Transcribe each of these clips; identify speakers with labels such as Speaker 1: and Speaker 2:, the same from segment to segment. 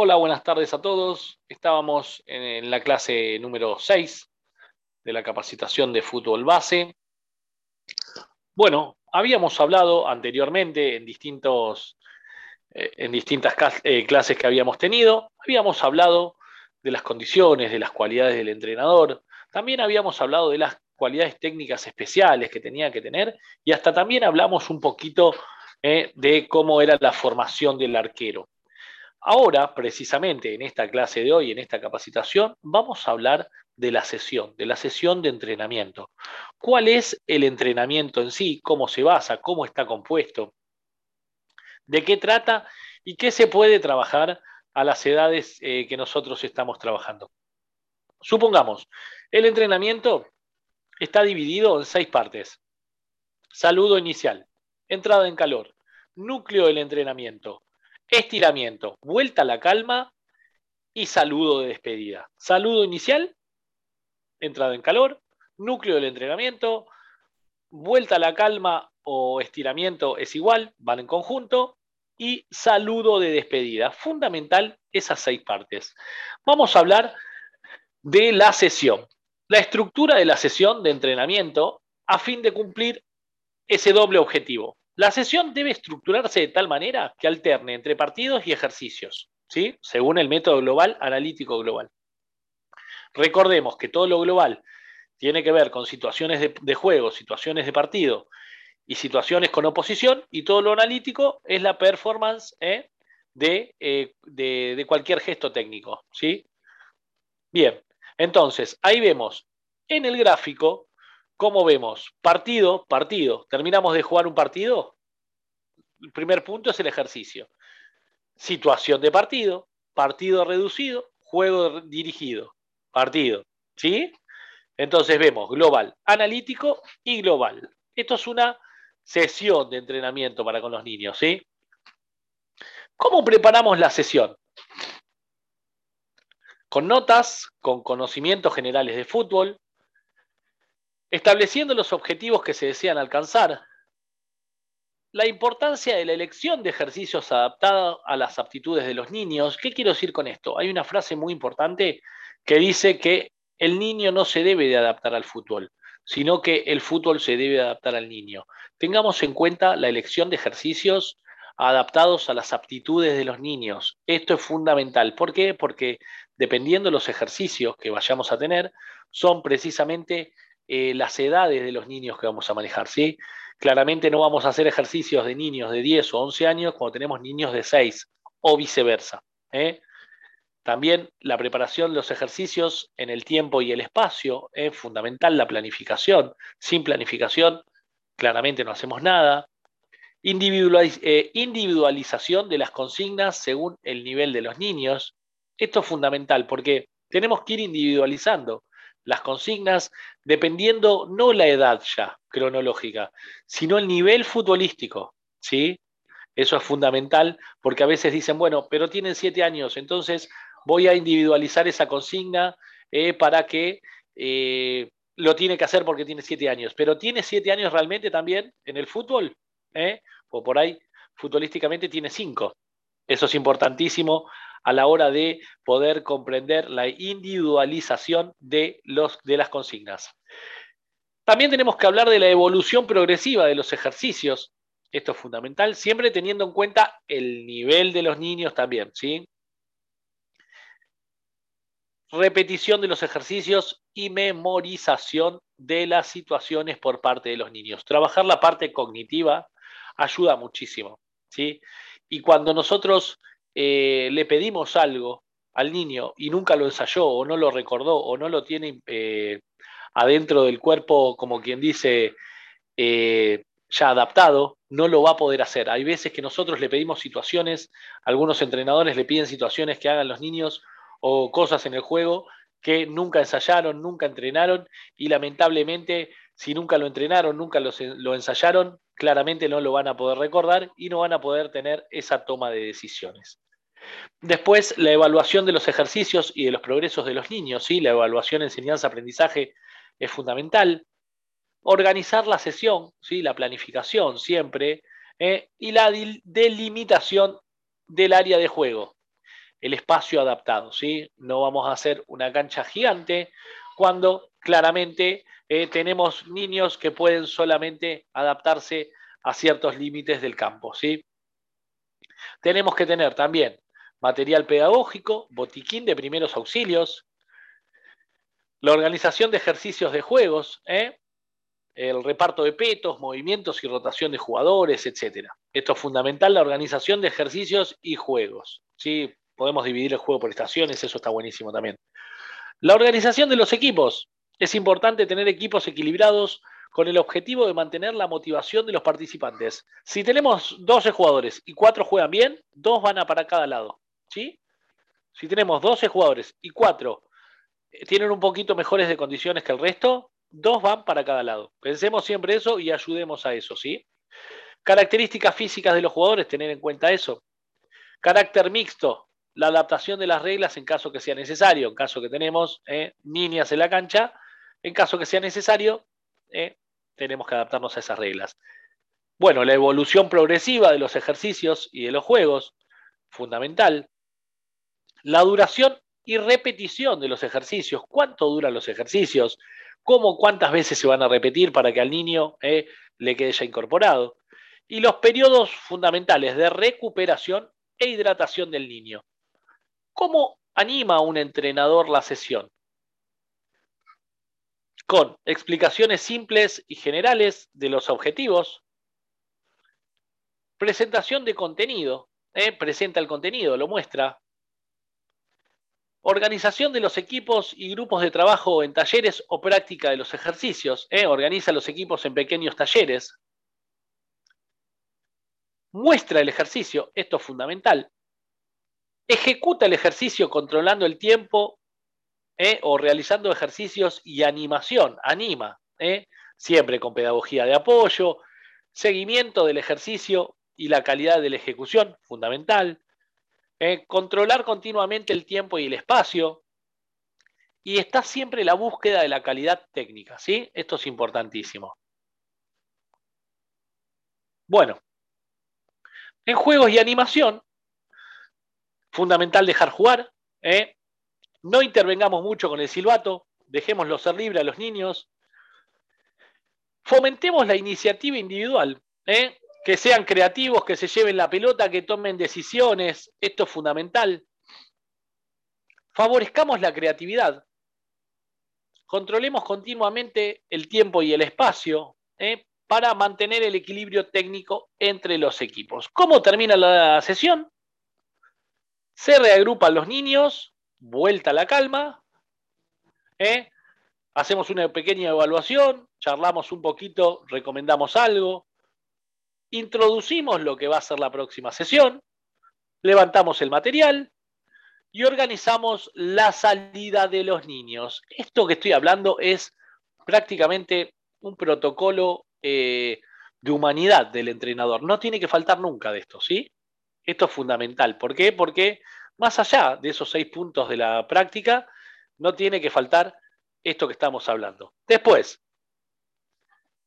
Speaker 1: Hola, buenas tardes a todos. Estábamos en la clase número 6 de la capacitación de fútbol base. Bueno, habíamos hablado anteriormente en, distintos, eh, en distintas eh, clases que habíamos tenido, habíamos hablado de las condiciones, de las cualidades del entrenador, también habíamos hablado de las cualidades técnicas especiales que tenía que tener y hasta también hablamos un poquito eh, de cómo era la formación del arquero. Ahora, precisamente en esta clase de hoy, en esta capacitación, vamos a hablar de la sesión, de la sesión de entrenamiento. ¿Cuál es el entrenamiento en sí? ¿Cómo se basa? ¿Cómo está compuesto? ¿De qué trata? ¿Y qué se puede trabajar a las edades eh, que nosotros estamos trabajando? Supongamos, el entrenamiento está dividido en seis partes. Saludo inicial, entrada en calor, núcleo del entrenamiento, estiramiento, vuelta a la calma y saludo de despedida. Saludo inicial, entrada en calor, núcleo del entrenamiento, vuelta a la calma o estiramiento es igual, van en conjunto, y saludo de despedida. Fundamental esas seis partes. Vamos a hablar de la sesión. La estructura de la sesión de entrenamiento a fin de cumplir ese doble objetivo. La sesión debe estructurarse de tal manera que alterne entre partidos y ejercicios, ¿sí? según el método global analítico global. Recordemos que todo lo global tiene que ver con situaciones de, juego, situaciones de partido y situaciones con oposición, y todo lo analítico es la performance ¿eh? Eh, de, de, cualquier gesto técnico. ¿sí? Bien, entonces ahí vemos en el gráfico ¿Cómo vemos? Partido, partido. Terminamos de jugar un partido. El primer punto es el ejercicio. Situación de partido, partido reducido, juego dirigido, partido. ¿Sí? Entonces vemos global, analítico y global. Esto es una sesión de entrenamiento para con los niños, ¿sí? ¿Cómo preparamos la sesión? Con notas, con conocimientos generales de fútbol, estableciendo los objetivos que se desean alcanzar, la importancia de la elección de ejercicios adaptados a las aptitudes de los niños. ¿Qué quiero decir con esto? Hay una frase muy importante que dice que el niño no se debe de adaptar al fútbol, sino que el fútbol se debe adaptar al niño. Tengamos en cuenta la elección de ejercicios adaptados a las aptitudes de los niños. Esto es fundamental. ¿Por qué? Porque dependiendo de los ejercicios que vayamos a tener, son precisamente eh, las edades de los niños que vamos a manejar, ¿sí? Claramente no vamos a hacer ejercicios de niños de 10 o 11 años cuando tenemos niños de 6 o viceversa. ¿eh? También la preparación de los ejercicios en el tiempo y el espacio es fundamental, la planificación. Sin planificación, claramente no hacemos nada. Eh, individualización de las consignas según el nivel de los niños. Esto es fundamental porque tenemos que ir individualizando las consignas dependiendo no la edad ya cronológica, sino el nivel futbolístico, ¿sí? Eso es fundamental porque a veces dicen, bueno, pero tienen siete años, entonces voy a individualizar esa consigna eh, para que eh, lo tiene que hacer porque tiene siete años. Pero tiene siete años realmente también en el fútbol, ¿eh? o por ahí futbolísticamente tiene cinco. Eso es importantísimo a la hora de poder comprender la individualización de, los, de las consignas. También tenemos que hablar de la evolución progresiva de los ejercicios. Esto es fundamental, siempre teniendo en cuenta el nivel de los niños también, ¿sí? Repetición de los ejercicios y memorización de las situaciones por parte de los niños. Trabajar la parte cognitiva ayuda muchísimo, ¿sí? Y cuando nosotros eh, le pedimos algo al niño y nunca lo ensayó o no lo recordó o no lo tiene eh, adentro del cuerpo, como quien dice, eh, ya adaptado, no lo va a poder hacer. Hay veces que nosotros le pedimos situaciones, algunos entrenadores le piden situaciones que hagan los niños o cosas en el juego que nunca ensayaron, nunca entrenaron y lamentablemente si nunca lo entrenaron, nunca lo ensayaron, claramente no lo van a poder recordar y no van a poder tener esa toma de decisiones. Después, la evaluación de los ejercicios y de los progresos de los niños, ¿sí? la evaluación, enseñanza-aprendizaje es fundamental. Organizar la sesión, ¿sí? la planificación siempre, ¿eh? y la delimitación del área de juego. el espacio adaptado, ¿sí? No vamos a hacer una cancha gigante cuando claramente eh, tenemos niños que pueden solamente adaptarse a ciertos límites del campo, ¿sí? Tenemos que tener también material pedagógico, botiquín de primeros auxilios, la organización de ejercicios de juegos, ¿eh? el reparto de petos, movimientos y rotación de jugadores, etc. Esto es fundamental, la organización de ejercicios y juegos. ¿sí? Podemos dividir el juego por estaciones, eso está buenísimo también. La organización de los equipos. Es importante tener equipos equilibrados con el objetivo de mantener la motivación de los participantes. Si tenemos 12 jugadores y 4 juegan bien, 2 van a para cada lado. ¿Sí? Si tenemos 12 jugadores y 4 eh, tienen un poquito mejores de condiciones que el resto, 2 van para cada lado. Pensemos siempre eso y ayudemos a eso, ¿sí? Características físicas de los jugadores, tener en cuenta eso. Carácter mixto, la adaptación de las reglas en caso que sea necesario, en caso que tenemos eh, niñas en la cancha, en caso que sea necesario, eh, tenemos que adaptarnos a esas reglas. Bueno, la evolución progresiva de los ejercicios y de los juegos, fundamental. La duración y repetición de los ejercicios, cuánto duran los ejercicios, cómo, cuántas veces se van a repetir para que al niño eh, le quede ya incorporado. Y los periodos fundamentales de recuperación e hidratación del niño. ¿Cómo anima un entrenador la sesión? Con explicaciones simples y generales de los objetivos, presentación de contenido, eh, presenta el contenido, lo muestra, Organización de los equipos y grupos de trabajo en talleres o práctica de los ejercicios. ¿eh? Organiza los equipos en pequeños talleres. Muestra el ejercicio, esto es fundamental. Ejecuta el ejercicio controlando el tiempo ¿eh? o realizando ejercicios y animación. Anima, ¿eh? siempre con pedagogía de apoyo, seguimiento del ejercicio y la calidad de la ejecución, fundamental. Eh, controlar continuamente el tiempo y el espacio, y está siempre la búsqueda de la calidad técnica, ¿sí? Esto es importantísimo. Bueno, en juegos y animación, fundamental dejar jugar, ¿eh? no intervengamos mucho con el silbato, dejémoslo ser libre a los niños, fomentemos la iniciativa individual, ¿eh? Que sean creativos, que se lleven la pelota, que tomen decisiones, esto es fundamental. Favorezcamos la creatividad. Controlemos continuamente el tiempo y el espacio ¿eh? para mantener el equilibrio técnico entre los equipos. ¿Cómo termina la sesión? Se reagrupan los niños, vuelta a la calma, ¿eh? hacemos una pequeña evaluación, charlamos un poquito, recomendamos algo, introducimos lo que va a ser la próxima sesión, levantamos el material y organizamos la salida de los niños. Esto que estoy hablando es prácticamente un protocolo eh, de humanidad del entrenador. No tiene que faltar nunca de esto, ¿sí? Esto es fundamental. ¿Por qué? Porque más allá de esos seis puntos de la práctica, no tiene que faltar esto que estamos hablando. Después,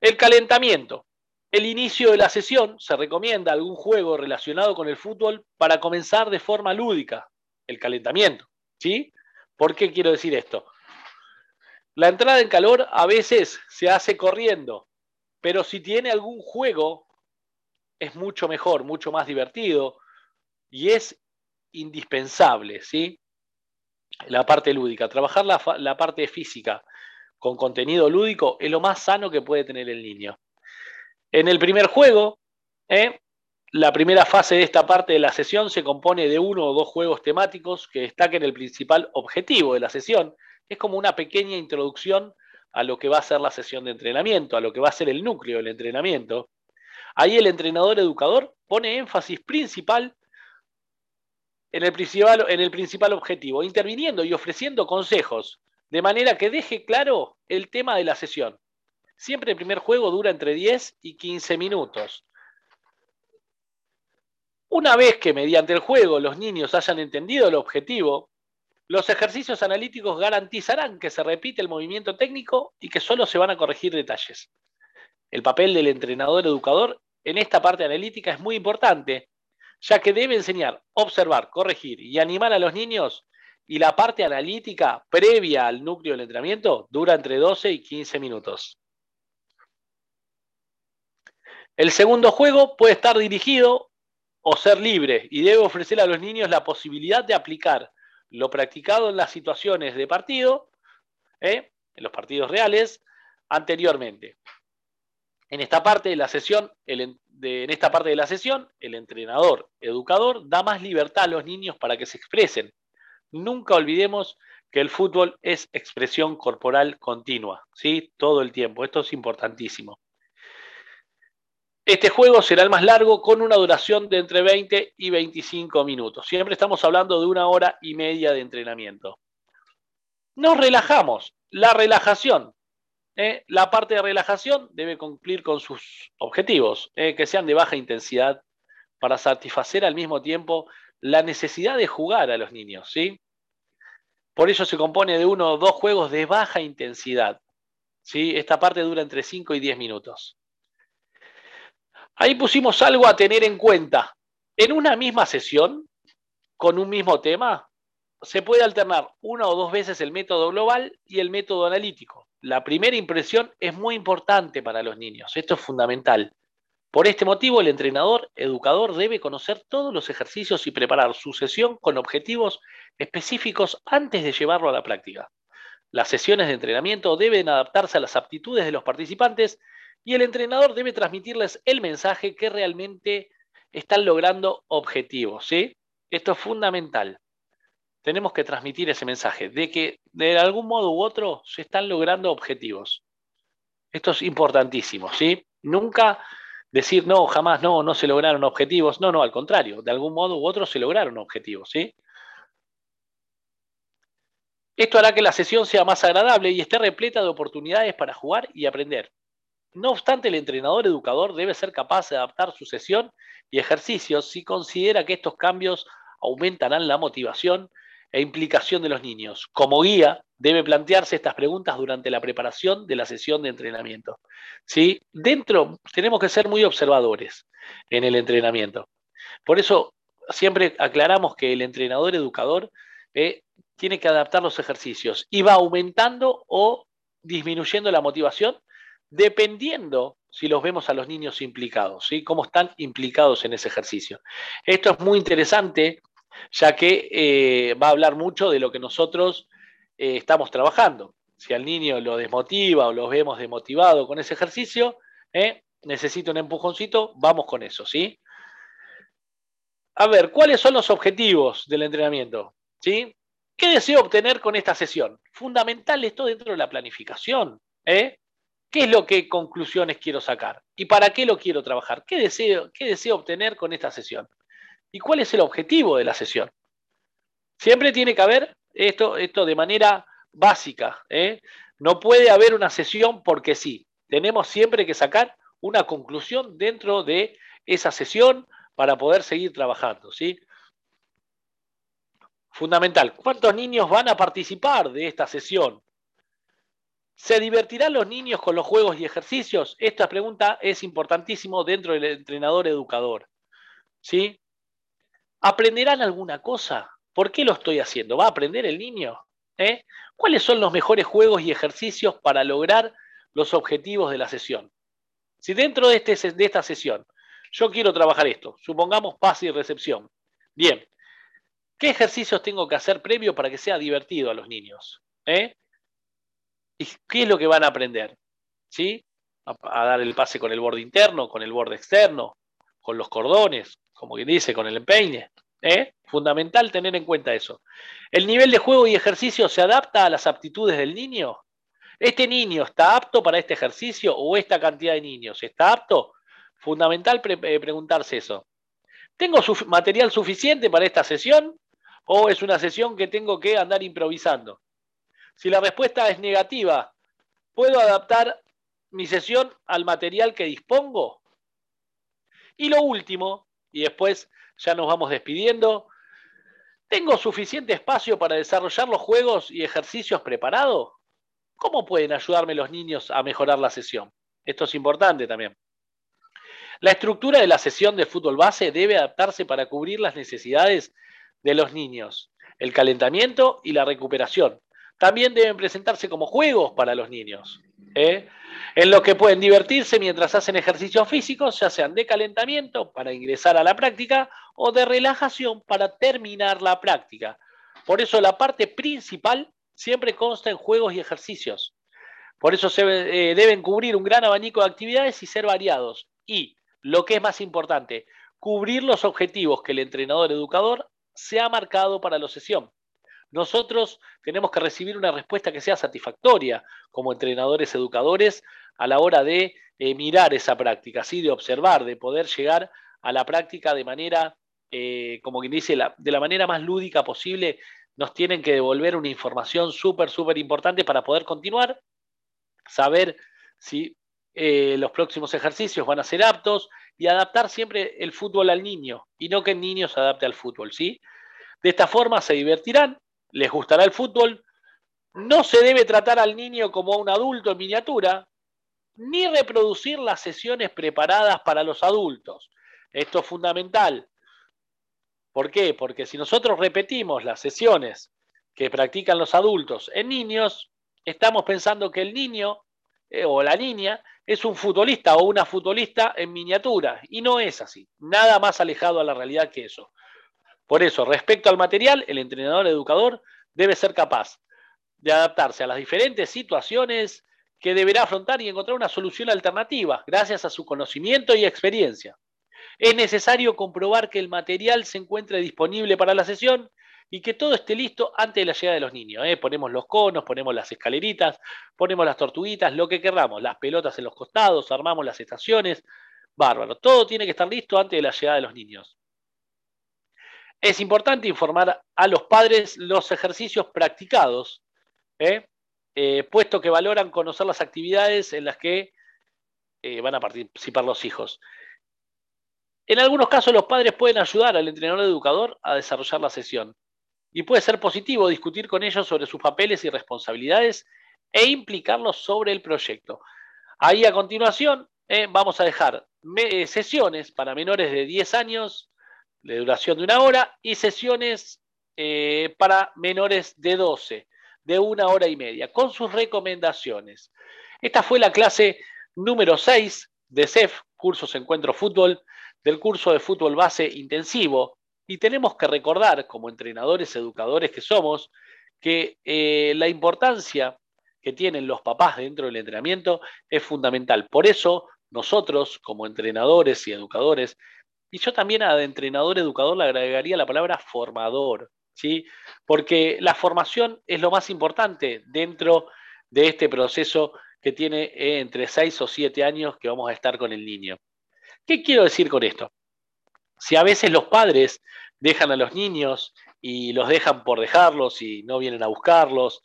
Speaker 1: el calentamiento. El inicio de la sesión se recomienda algún juego relacionado con el fútbol para comenzar de forma lúdica, el calentamiento. ¿Sí? ¿Por qué quiero decir esto? La entrada en calor a veces se hace corriendo, pero si tiene algún juego es mucho mejor, mucho más divertido y es indispensable, ¿sí? La parte lúdica, trabajar la, la parte física con contenido lúdico es lo más sano que puede tener el niño. En el primer juego, ¿eh? la primera fase de esta parte de la sesión se compone de uno o dos juegos temáticos que destaquen el principal objetivo de la sesión. Es como una pequeña introducción a lo que va a ser la sesión de entrenamiento, a lo que va a ser el núcleo del entrenamiento. Ahí el entrenador educador pone énfasis principal en el principal, en el principal objetivo, interviniendo y ofreciendo consejos, de manera que deje claro el tema de la sesión. Siempre el primer juego dura entre 10 y 15 minutos. Una vez que mediante el juego los niños hayan entendido el objetivo, los ejercicios analíticos garantizarán que se repite el movimiento técnico y que solo se van a corregir detalles. El papel del entrenador educador en esta parte analítica es muy importante, ya que debe enseñar, observar, corregir y animar a los niños y la parte analítica previa al núcleo del entrenamiento dura entre 12 y 15 minutos. El segundo juego puede estar dirigido o ser libre y debe ofrecer a los niños la posibilidad de aplicar lo practicado en las situaciones de partido, ¿eh? en los partidos reales, anteriormente. En esta parte de la sesión, en esta parte de la sesión, el entrenador, educador, da más libertad a los niños para que se expresen. Nunca olvidemos que el fútbol es expresión corporal continua, ¿sí? Todo el tiempo. Esto es importantísimo. Este juego será el más largo con una duración de entre 20 y 25 minutos. Siempre estamos hablando de una hora y media de entrenamiento. Nos relajamos. La relajación. ¿eh? la parte de relajación debe cumplir con sus objetivos, ¿eh? que sean de baja intensidad, para satisfacer al mismo tiempo la necesidad de jugar a los niños. ¿sí? Por eso se compone de uno o dos juegos de baja intensidad. ¿sí? Esta parte dura entre 5 y 10 minutos. Ahí pusimos algo a tener en cuenta. En una misma sesión, con un mismo tema, se puede alternar una o dos veces el método global y el método analítico. La primera impresión es muy importante para los niños. Esto es fundamental. Por este motivo, el entrenador, educador, debe conocer todos los ejercicios y preparar su sesión con objetivos específicos antes de llevarlo a la práctica. Las sesiones de entrenamiento deben adaptarse a las aptitudes de los participantes y el entrenador debe transmitirles el mensaje que realmente están logrando objetivos. ¿sí? Esto es fundamental. Tenemos que transmitir ese mensaje de que de algún modo u otro se están logrando objetivos. Esto es importantísimo. ¿sí? Nunca decir no, jamás no, no se lograron objetivos. No, no, al contrario, de algún modo u otro se lograron objetivos. ¿sí? Esto hará que la sesión sea más agradable y esté repleta de oportunidades para jugar y aprender. No obstante, el entrenador educador debe ser capaz de adaptar su sesión y ejercicios si considera que estos cambios aumentarán la motivación e implicación de los niños. Como guía, debe plantearse estas preguntas durante la preparación de la sesión de entrenamiento. ¿Sí? Dentro tenemos que ser muy observadores en el entrenamiento. Por eso siempre aclaramos que el entrenador educador eh, tiene que adaptar los ejercicios y va aumentando o disminuyendo la motivación dependiendo si los vemos a los niños implicados, ¿sí? cómo están implicados en ese ejercicio. Esto es muy interesante, ya que eh, va a hablar mucho de lo que nosotros eh, estamos trabajando. Si al niño lo desmotiva o lo vemos desmotivado con ese ejercicio, ¿eh? necesita un empujoncito, vamos con eso, ¿sí? A ver, ¿cuáles son los objetivos del entrenamiento? ¿Sí? ¿Qué deseo obtener con esta sesión? Fundamental esto dentro de la planificación. ¿eh? ¿Qué es lo que conclusiones quiero sacar? ¿Y para qué lo quiero trabajar? ¿Qué deseo, qué deseo obtener con esta sesión? ¿Y cuál es el objetivo de la sesión? Siempre tiene que haber esto, esto de manera básica. ¿eh? No puede haber una sesión porque sí. Tenemos siempre que sacar una conclusión dentro de esa sesión para poder seguir trabajando. ¿sí? Fundamental. ¿Cuántos niños van a participar de esta sesión? ¿Se divertirán los niños con los juegos y ejercicios? Esta pregunta es importantísimo dentro del entrenador educador. ¿Sí? ¿Aprenderán alguna cosa? ¿Por qué lo estoy haciendo? ¿Va a aprender el niño? ¿Eh? ¿Cuáles son los mejores juegos y ejercicios para lograr los objetivos de la sesión? Si dentro de, este, de esta sesión yo quiero trabajar esto, supongamos pase y recepción. Bien, ¿qué ejercicios tengo que hacer previo para que sea divertido a los niños? ¿Eh? ¿Y qué es lo que van a aprender? ¿Sí? A, dar el pase con el borde interno, con el borde externo, con los cordones, como quien dice, con el empeine. ¿eh? Fundamental tener en cuenta eso. ¿El nivel de juego y ejercicio se adapta a las aptitudes del niño? ¿Este niño está apto para este ejercicio o esta cantidad de niños? ¿Está apto? Fundamental eh, preguntarse eso. ¿Tengo material suficiente para esta sesión o es una sesión que tengo que andar improvisando? Si la respuesta es negativa, ¿puedo adaptar mi sesión al material que dispongo? Y lo último, y después ya nos vamos despidiendo, ¿tengo suficiente espacio para desarrollar los juegos y ejercicios preparados? ¿Cómo pueden ayudarme los niños a mejorar la sesión? Esto es importante también. La estructura de la sesión de fútbol base debe adaptarse para cubrir las necesidades de los niños, el calentamiento y la recuperación. También deben presentarse como juegos para los niños, ¿eh? en los que pueden divertirse mientras hacen ejercicios físicos, ya sean de calentamiento para ingresar a la práctica o de relajación para terminar la práctica. Por eso la parte principal siempre consta en juegos y ejercicios. Por eso se eh, deben cubrir un gran abanico de actividades y ser variados. Y, lo que es más importante, cubrir los objetivos que el entrenador educador se ha marcado para la sesión. Nosotros tenemos que recibir una respuesta que sea satisfactoria como entrenadores educadores a la hora de eh, mirar esa práctica, ¿sí? de observar, de poder llegar a la práctica de manera, eh, como quien dice, de la manera más lúdica posible. Nos tienen que devolver una información súper, súper importante para poder continuar, saber si eh, los próximos ejercicios van a ser aptos y adaptar siempre el fútbol al niño y no que el niño se adapte al fútbol, ¿sí? De esta forma se divertirán, les gustará el fútbol, no se debe tratar al niño como a un adulto en miniatura, ni reproducir las sesiones preparadas para los adultos. Esto es fundamental. ¿Por qué? Porque si nosotros repetimos las sesiones que practican los adultos en niños, estamos pensando que el niño eh, o la niña es un futbolista o una futbolista en miniatura. Y no es así. Nada más alejado a la realidad que eso. Por eso, respecto al material, el entrenador educador debe ser capaz de adaptarse a las diferentes situaciones que deberá afrontar y encontrar una solución alternativa gracias a su conocimiento y experiencia. Es necesario comprobar que el material se encuentre disponible para la sesión y que todo esté listo antes de la llegada de los niños. ¿eh? Ponemos los conos, ponemos las escaleritas, ponemos las tortuguitas, lo que queramos, las pelotas en los costados, armamos las estaciones, bárbaro. Todo tiene que estar listo antes de la llegada de los niños. Es importante informar a los padres los ejercicios practicados, ¿eh? Eh, puesto que valoran conocer las actividades en las que van a participar los hijos. En algunos casos los padres pueden ayudar al entrenador educador a desarrollar la sesión y puede ser positivo discutir con ellos sobre sus papeles y responsabilidades e implicarlos sobre el proyecto. Ahí a continuación eh, vamos a dejar eh, sesiones para menores de 10 años de duración de una hora y sesiones eh, para menores de 12 de una hora y media con sus recomendaciones. Esta fue la clase número 6 de CEF, Cursos Encuentro Fútbol, del curso de fútbol base intensivo y tenemos que recordar, como entrenadores, educadores que somos, que eh, la importancia que tienen los papás dentro del entrenamiento es fundamental. Por eso nosotros, como entrenadores y educadores, y yo también a entrenador educador le agregaría la palabra formador, ¿sí? Porque la formación es lo más importante dentro de este proceso que tiene entre 6 o 7 años que vamos a estar con el niño. ¿Qué quiero decir con esto? Si a veces los padres dejan a los niños y los dejan por dejarlos y no vienen a buscarlos,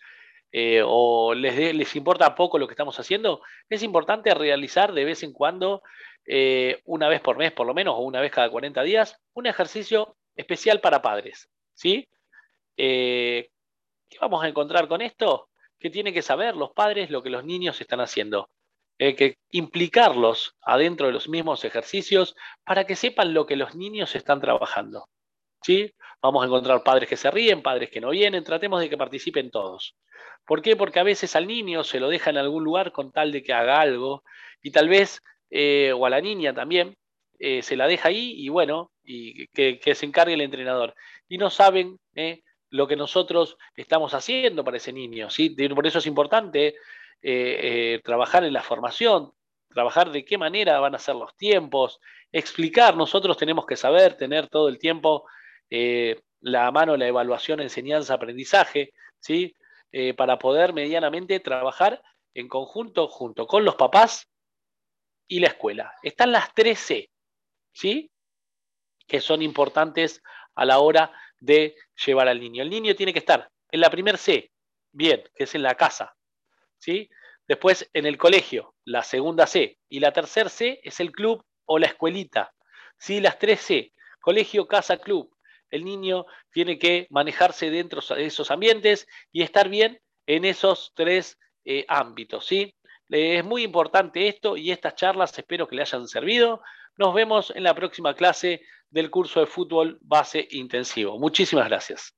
Speaker 1: eh, o les, les, importa poco lo que estamos haciendo, es importante realizar de vez en cuando, eh, una vez por mes por lo menos, o una vez cada 40 días, un ejercicio especial para padres. ¿sí? Eh, ¿Qué vamos a encontrar con esto? Que tienen que saber los padres lo que los niños están haciendo. que implicarlos adentro de los mismos ejercicios para que sepan lo que los niños están trabajando. ¿sí? Vamos a encontrar padres que se ríen, padres que no vienen, tratemos de que participen todos. ¿Por qué? Porque a veces al niño se lo deja en algún lugar con tal de que haga algo y tal vez, eh, o a la niña también, eh, se la deja ahí y bueno, y que, se encargue el entrenador. Y no saben eh, lo que nosotros estamos haciendo para ese niño. ¿sí? Por eso es importante trabajar en la formación, trabajar de qué manera van a ser los tiempos, explicar, nosotros tenemos que saber, tener todo el tiempo la mano la evaluación, enseñanza, aprendizaje, ¿sí? Para poder medianamente trabajar en conjunto junto con los papás y la escuela. Están las tres C, ¿sí? que son importantes a la hora de llevar al niño. El niño tiene que estar en la primer C, bien, que es en la casa, ¿sí? Después en el colegio, la segunda C. Y la tercera C es el club o la escuelita. ¿sí? Las tres C, colegio, casa, club el niño tiene que manejarse dentro de esos ambientes y estar bien en esos tres eh, ámbitos. ¿sí? Es muy importante esto y estas charlas espero que le hayan servido Nos vemos en la próxima clase del curso de fútbol base intensivo. Muchísimas gracias.